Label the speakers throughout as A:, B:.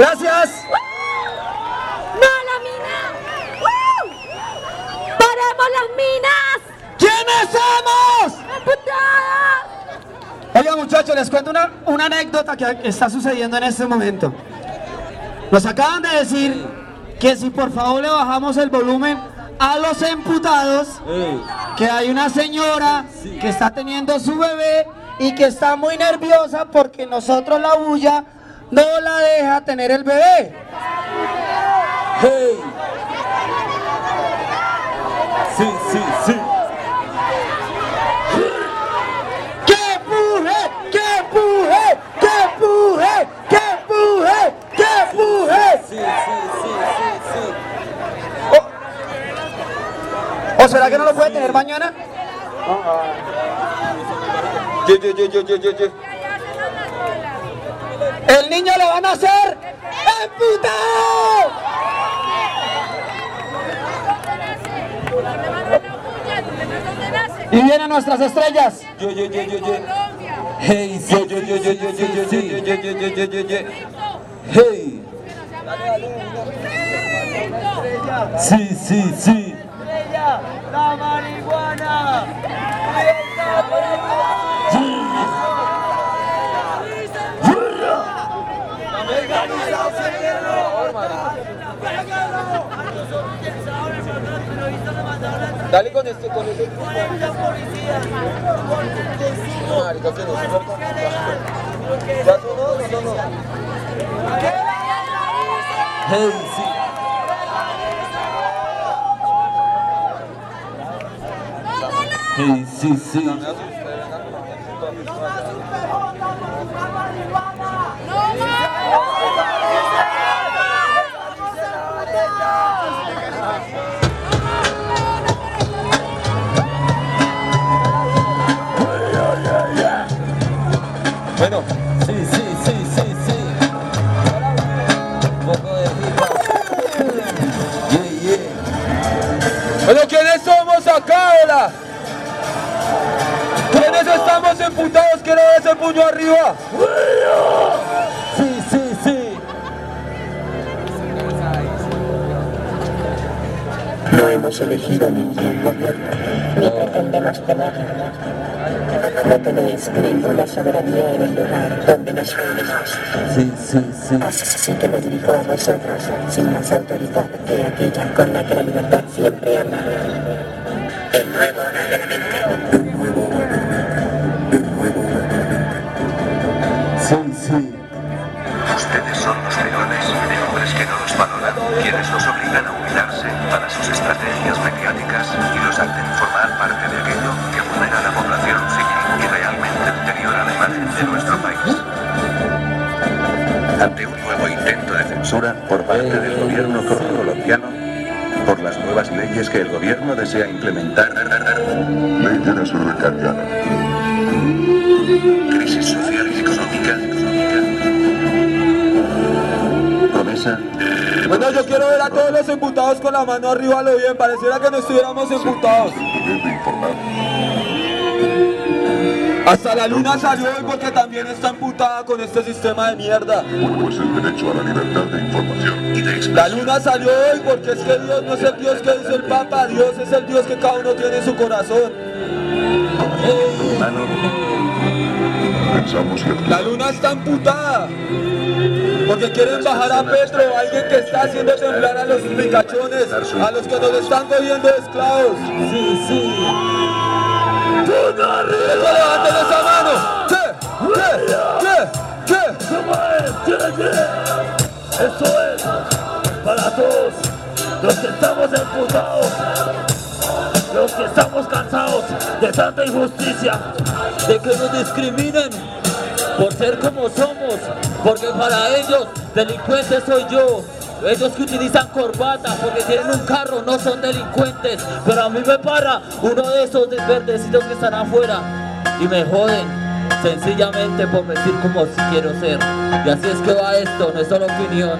A: Gracias.
B: ¡No, la mina! ¡Paremos las minas!
A: ¿Quiénes somos?
B: ¡Emputadas!
A: Oiga muchachos, les cuento una, una anécdota que está sucediendo en este momento. Nos acaban de decir que si por favor le bajamos el volumen a los emputados, que hay una señora que está teniendo su bebé y que está muy nerviosa porque nosotros la bulla no la deja tener el bebé.
C: Hey. Sí, sí, sí.
A: ¡Que puje! ¡Que puje! ¡Que puje! ¡Que puje! ¡Que puje!
C: Sí, sí, sí, sí, sí.
A: ¿O será que no lo puede tener mañana?
C: Ye, ye, ye, ye, ye, ye, ye.
A: El niño le van a hacer emputado. Y vienen nuestras estrellas.
C: Ye, ye, ye, ye, ye. Hey, ye, ye, ye, ye, ye. Hey. Sí, sí, sí.
D: la marihuana.
C: Dale con este, con este. Marica, que no se ¿Ya sonó? No, no, no. Hey, sí. Hey, sí, sí. Puño arriba. Sí, sí, sí.
E: No hemos elegido ningún gobierno, ni pretendemos tenerlo. No tenéis ninguna soberanía en el lugar donde nos reunimos.
C: Sí, sí, sí.
E: Así que me dirijo a vosotros sin más autoridad que aquella con la que la libertad siempre ama. El nuevo ordenamiento.
F: Quienes los obligan a humilarse para sus estrategias mediáticas y los hacen formar parte de aquello que vulnera a la población civil y realmente deteriora la imagen de nuestro país. Ante un nuevo intento de censura por parte del gobierno colombiano, por las nuevas leyes que el gobierno desea implementar,
G: Ley de la
F: crisis social y económica,
C: Bueno, yo quiero ver a todos los emputados con la mano arriba a lo bien. Pareciera que no estuviéramos emputados. Hasta la luna salió hoy porque también está emputada con este sistema de mierda.
G: Uno es el derecho a la libertad de información.
F: y de
C: La
F: expresión.
C: luna salió hoy porque es que Dios no es el Dios que dice el Papa, Dios es el Dios que cada uno tiene en su corazón. La luna está emputada. Porque quieren bajar a Petro, alguien que está haciendo temblar a los picachones, a los que nos están cogiendo esclavos. Sí, sí. ¡Eso, levanten esa mano! ¿Qué? ¿Qué? ¿Qué? ¿Qué?
D: Eso es para todos los que estamos emputados, los que estamos cansados de tanta injusticia,
H: de que nos discriminen por ser como somos, porque para ellos delincuentes soy yo. Ellos que utilizan corbata porque tienen un carro no son delincuentes, pero a mí me para uno de esos verdecitos que están afuera y me joden sencillamente por decir como si quiero ser. Y así es que va esto, no es solo opinión.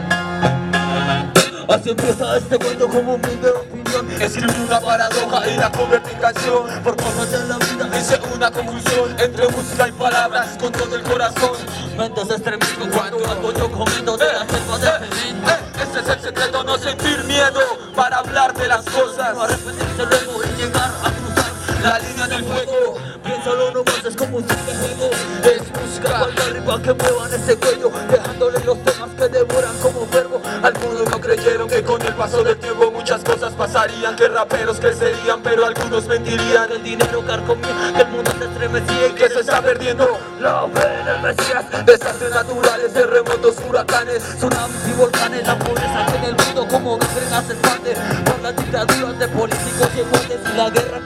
D: así empieza este cuento como humilde opinión.
C: Opinión es una paradoja y la convierte en canción. Por cosas de la vida hice una conclusión entre música y palabras con todo el corazón.
H: Mentes extremistas cuando yo comento de la selva de cemento.
C: Eh, Ese es el secreto, no sentir miedo para hablar de las cosas.
H: No arrepentirse luego y llegar a cruzar
C: La línea del fuego.
H: Piénsalo nomás, es como un juego Es música cual arriba que muevan ese cuello
C: pasarían, que raperos crecerían, pero algunos mentirían.
H: El dinero carcomía, que el mundo se estremecía
C: Y que se está perdiendo
H: La fe en Mesías
C: desastres naturales, terremotos, huracanes.
H: Tsunamis y volcanes, la pobreza que en el mundo como gangrena se expande Por las dictaduras de políticos y jueces y la guerra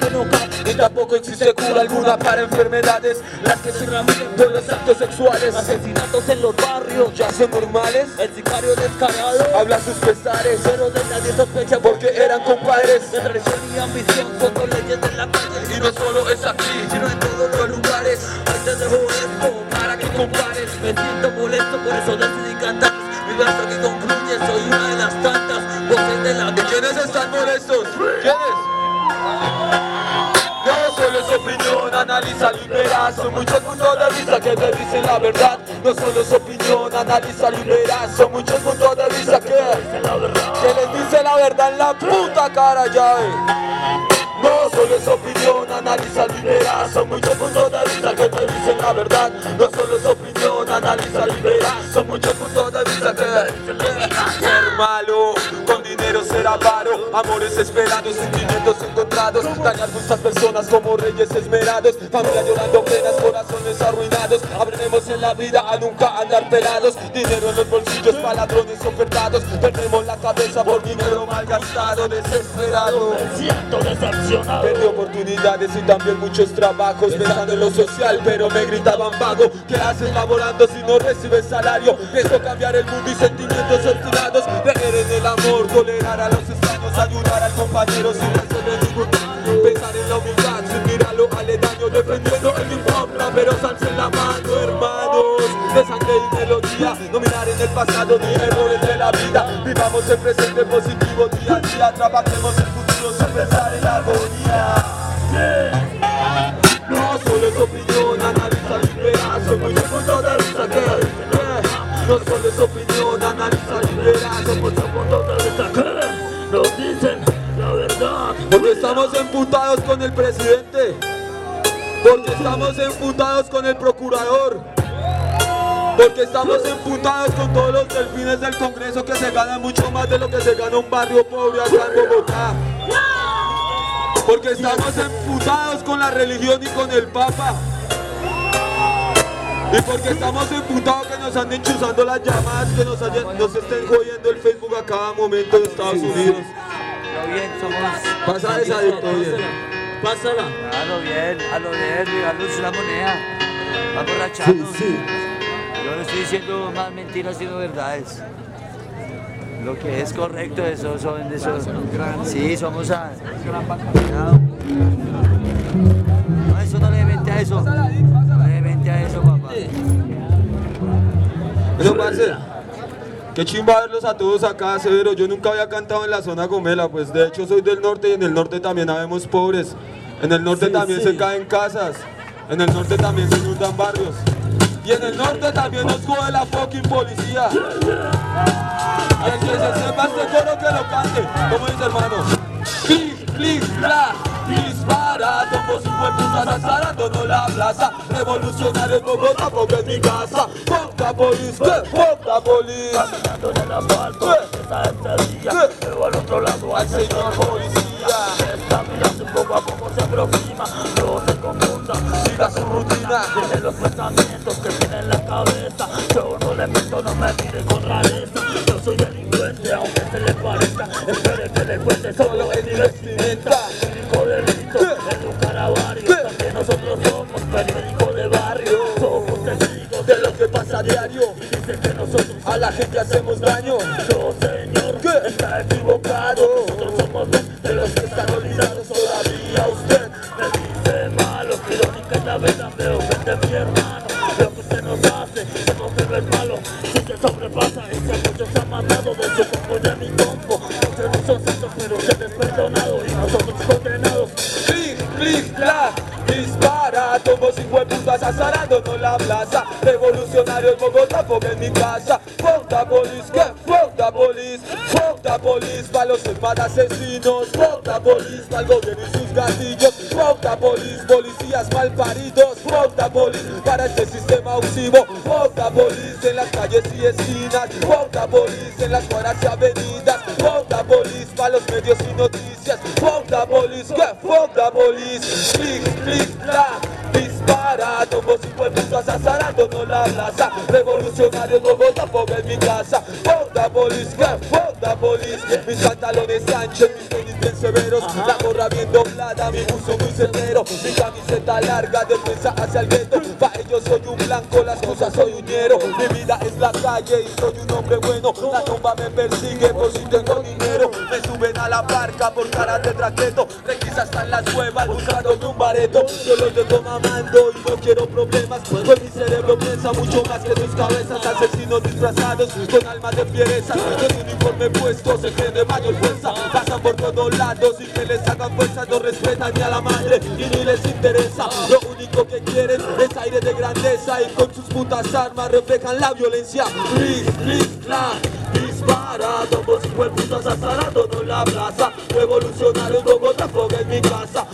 C: tampoco existe cura alguna para enfermedades, las que se transmiten por los actos sexuales.
H: Asesinatos en los barrios,
C: Ya son normales,
H: el sicario descarado
C: habla sus pesares,
H: Pero de nadie sospecha
C: porque eran compadres.
H: de traición y ambición son dos leyes de la calle
C: Y no solo es aquí,
H: sino en todos los lugares
C: ahí te dejo esto para que compares.
H: Me siento molesto, por eso decidí cantar Mi verso que concluye, soy una de las tantas voces de la
C: ¿Y quiénes están molestos? ¿Quiénes? No solo es opinión, analiza verás Son muchos puntos de vista que te dicen la verdad. No solo es opinión, analiza verás Son muchos puntos de vista que Que les dice la verdad en la puta cara ya. No solo es opinión, analiza verás Son muchos puntos de vista que te dicen la verdad. No solo es opinión, analiza verás Son muchos puntos de vista que Ser malo, con dinero ser avaro Amores esperados, sentimientos encontrados. Dañar muchas personas como reyes esmerados. Familia llorando penas, corazones arruinados. Aprendemos en la vida a nunca andar pelados. Dinero en los bolsillos para ladrones ofertados. Perdemos la cabeza por dinero malgastado Desesperado.
D: Siento decepcionado.
C: Perdí oportunidades y también muchos trabajos. Pensando en lo social pero me gritaban vago. ¿Qué haces laborando si no recibes salario? Pienso cambiar el mundo y sentimientos obstinados Creer en el amor, tolerar a los extraños Ayudar al compañero sin hacerle ningún daño. Pensar en la humildad sin mirar lo aledaño Defendiendo el hip hop, pero salsa en la mano Hermanos, de sangre y melodía No mirar en el pasado ni errores de la vida. Vivamos el presente positivo día a día Trabajemos el futuro sin pensar en la agonía. No solo es opinión, analiza y verás puntos de vista que que No solo es opinión, Porque estamos emputados con el presidente Porque estamos emputados con el procurador porque estamos emputados con todos los delfines del Congreso que se ganan mucho más de lo que se gana un barrio pobre acá en Bogotá. Porque estamos emputados con la religión y con el Papa. Y porque estamos emputados que nos anden chuzando las llamadas, que nos, hayan- nos estén jodiendo el Facebook a cada momento de Estados Unidos.
H: Bien, somos
C: Pasa esa, Víctor, bien.
H: Pásala
I: A lo bien, a lo bien, regalos una moneda. Va a borracharnos. Yo no estoy diciendo más mentiras sino verdades. Lo que es correcto, eso son de esos. Sí, somos a. Cuidado. No, eso no le mente a eso.
C: Pero, parce, qué chimba verlos a todos acá, severo. Yo nunca había cantado en la zona gomela, pues de hecho soy del norte y en el norte también habemos pobres. En el norte también se caen casas. En el norte también se inundan barrios. Y en el norte también nos coge la fucking policía. Y el que se sepa este coro que lo cante. ¿Cómo dice hermano? Please, please, bla. Dispara, como si fue putas azarándonos la plaza Revolucionarios Bogotá, porque es mi casa police, ¿qué? Fuck the police
D: Caminando en el asfalto, esa gente día. Veo al otro lado
C: Al señor policía
D: Está mirando poco a poco se aproxima. No se confunda.
C: Siga su rutina
D: Tiene los pensamientos que tiene en la cabeza. Yo no le miento, no me mire con rareza. Yo soy delincuente, aunque se le parezca. Espere que le cuente solo en mi vestimenta.
C: La gente hacemos daño
D: No, señor,
C: ¿Qué?
D: está equivocado.
C: Revolucionarios Bogotá, porque en mi casa. Porta polis, que porta polis Porta polis para los hermanos asesinos. Porta polis para gobierno y sus gatillos. Porta polis, policías malparidos. Porta polis para este sistema abusivo. Porta polis en las calles y esquinas. Porta polis en las cuadras y avenidas. Fuck the police, pa' los medios y noticias. The police, que the police. Clic, clic, clac, dispara, tomos y putas azarándonos la plaza. Revolucionarios Bogotá, fuck en mi casa. The police, que the police. Mis pantalones anchos, mis tenis bien severos. La gorra bien doblada, mi buzo muy certero. Mi camiseta larga, defensa hacia el gueto. Pa' ellos soy un blanco, las cosas soy un ñero. Mi vida es la calle y soy un hombre bueno. La tumba me persigue por si tengo Me suben a la barca por cara de traqueto. Requisas están las cuevas buscando un bareto. Yo los dejo mamando y no quiero problemas. Pues mi cerebro piensa mucho más que sus cabezas. Asesinos disfrazados con almas de fiereza. Con uniforme puesto se creen de mayor fuerza. Pasan por todos lados y que les hagan fuerza. No respetan ni a la madre y ni les interesa. Lo único que quieren es aire de grandeza y con sus putas armas reflejan la violencia. Clic, clic, clac, dispara, todos igual putas azarándonos la plaza. Revolucionarios Bogotá, fuck en mi casa.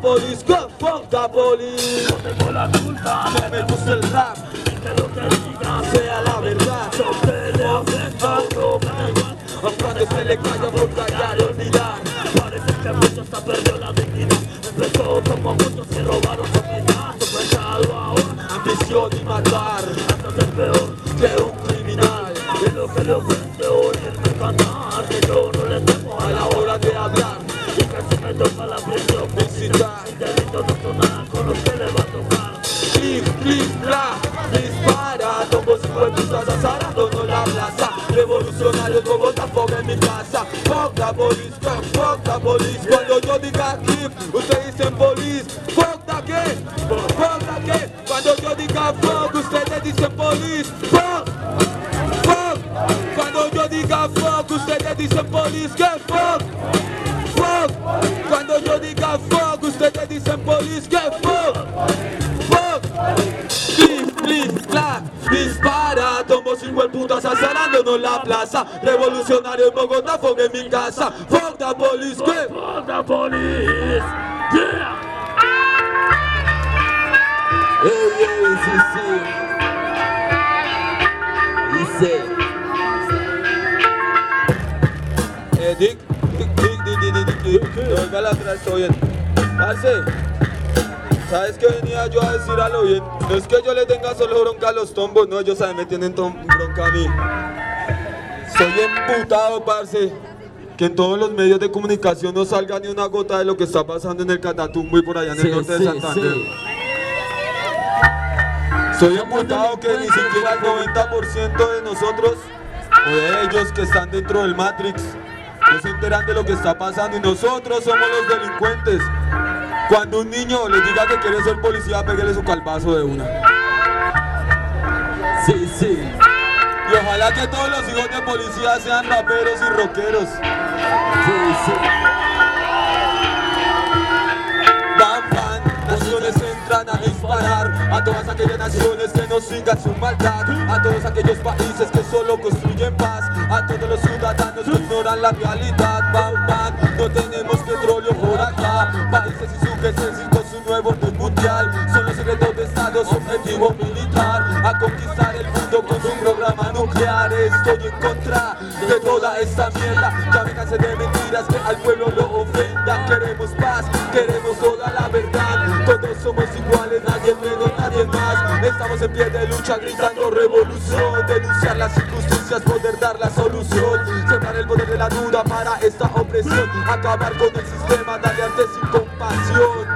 C: Police, go, fuck the police.
D: No tengo la culpa
C: No me gusta el rap,
D: que lo que digas
C: sea la verdad.
D: Yo te le afecta a uno, me da igual
C: Cuando se le calla por callar y olvidar.
D: Parece que mucho hasta perdió la dignidad Empezó como muchos que robaron su vida Su ahora
C: Ambición y matar
D: hasta ser peor
C: que un.
D: Hello, window, here's my front door, no
C: la plaza. Revolucionario en Bogotá, fog en mi casa. Fuck the police, ¿qué?
D: Fuck the police. Yeah.
C: Hey, hey, sí, sí. Dice. Eh, Dick, Dick, Dick, Dick, Dick, Dick, Dick. No, venga la atrás, todo bien. Parce, ¿sabes qué venía yo a decir a lo bien? No es que yo le tenga solo bronca a los tombos, no, ellos saben, me tienen bronca a mí. Estoy emputado, parce. Que en todos los medios de comunicación no salga ni una gota de lo que está pasando en el Catatumbo y por allá en el norte de Santander. Soy emputado que ni siquiera el 90% de nosotros o de ellos que están dentro del Matrix no se enteran de lo que está pasando y nosotros somos los delincuentes. Cuando un niño le diga que quiere ser policía, pégale su calvazo de una. Sí, sí. Ojalá que todos los hijos de policía sean raperos y rockeros. Sí, sí. Van, van, naciones entran a disparar a todas aquellas naciones que no sigan su maldad, a todos aquellos países que solo construyen paz, a todos los ciudadanos que ignoran la realidad. Van, van, no tenemos petróleo por acá, países y su ejército, su nuevo orden mundial, son los secretos de Estado, su objetivo militar, a conquistar el mundo con su Estoy en contra de toda esta mierda, ya me cansé de mentiras que al pueblo lo ofendan. Queremos paz, queremos toda la verdad, todos somos iguales, nadie menos, nadie más. Estamos en pie de lucha gritando revolución, denunciar las injusticias, poder dar la solución, cerrar el poder de la duda para esta opresión, acabar con el sistema, darle arte sin compasión.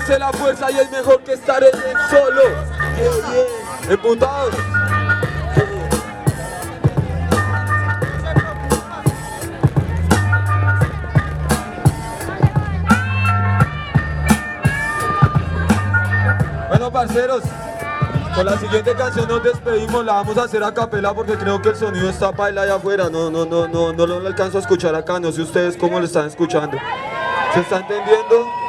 H: Hace la fuerza y es mejor que estar
C: en el solo. Emputados. Bueno, parceros, con la siguiente canción nos despedimos. La vamos a hacer a capela porque creo que el sonido está paila allá afuera. No, no, no, no, no lo alcanzo a escuchar acá. No sé ustedes cómo lo están escuchando. ¿Se está entendiendo?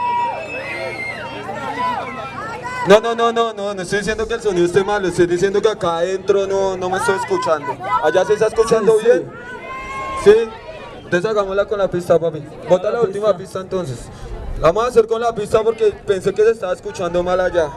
C: No, no, no, no, no, no estoy diciendo que el sonido esté malo, estoy diciendo que acá adentro no, no me estoy escuchando. ¿Allá se está escuchando
A: Sí, sí.
C: bien? ¿Sí? Entonces hagámosla con la pista, papi. Bota la última pista entonces. La vamos a hacer con la pista porque pensé que se estaba escuchando mal allá.